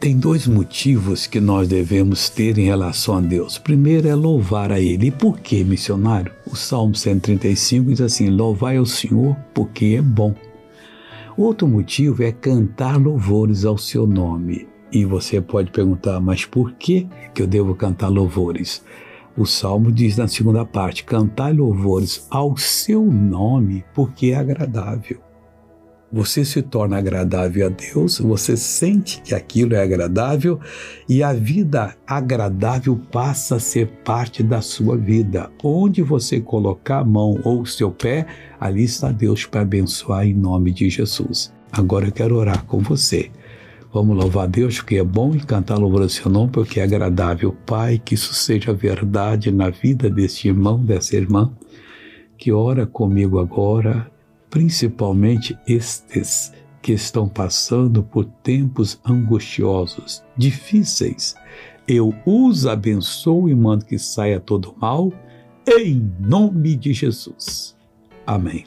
Tem dois motivos que nós devemos ter em relação a Deus. Primeiro é louvar a Ele. E por que, missionário? O Salmo 135 diz assim: Louvai ao Senhor porque é bom. Outro motivo é cantar louvores ao seu nome. E você pode perguntar, mas por que, que eu devo cantar louvores? O salmo diz na segunda parte: cantai louvores ao seu nome, porque é agradável você se torna agradável a Deus, você sente que aquilo é agradável e a vida agradável passa a ser parte da sua vida. Onde você colocar a mão ou o seu pé, ali está Deus para abençoar em nome de Jesus. Agora eu quero orar com você. Vamos louvar Deus porque é bom e cantar louvor ao seu nome porque é agradável. Pai, que isso seja verdade na vida deste irmão, dessa irmã, que ora comigo agora principalmente estes que estão passando por tempos angustiosos, difíceis. Eu os abençoo e mando que saia todo mal, em nome de Jesus. Amém.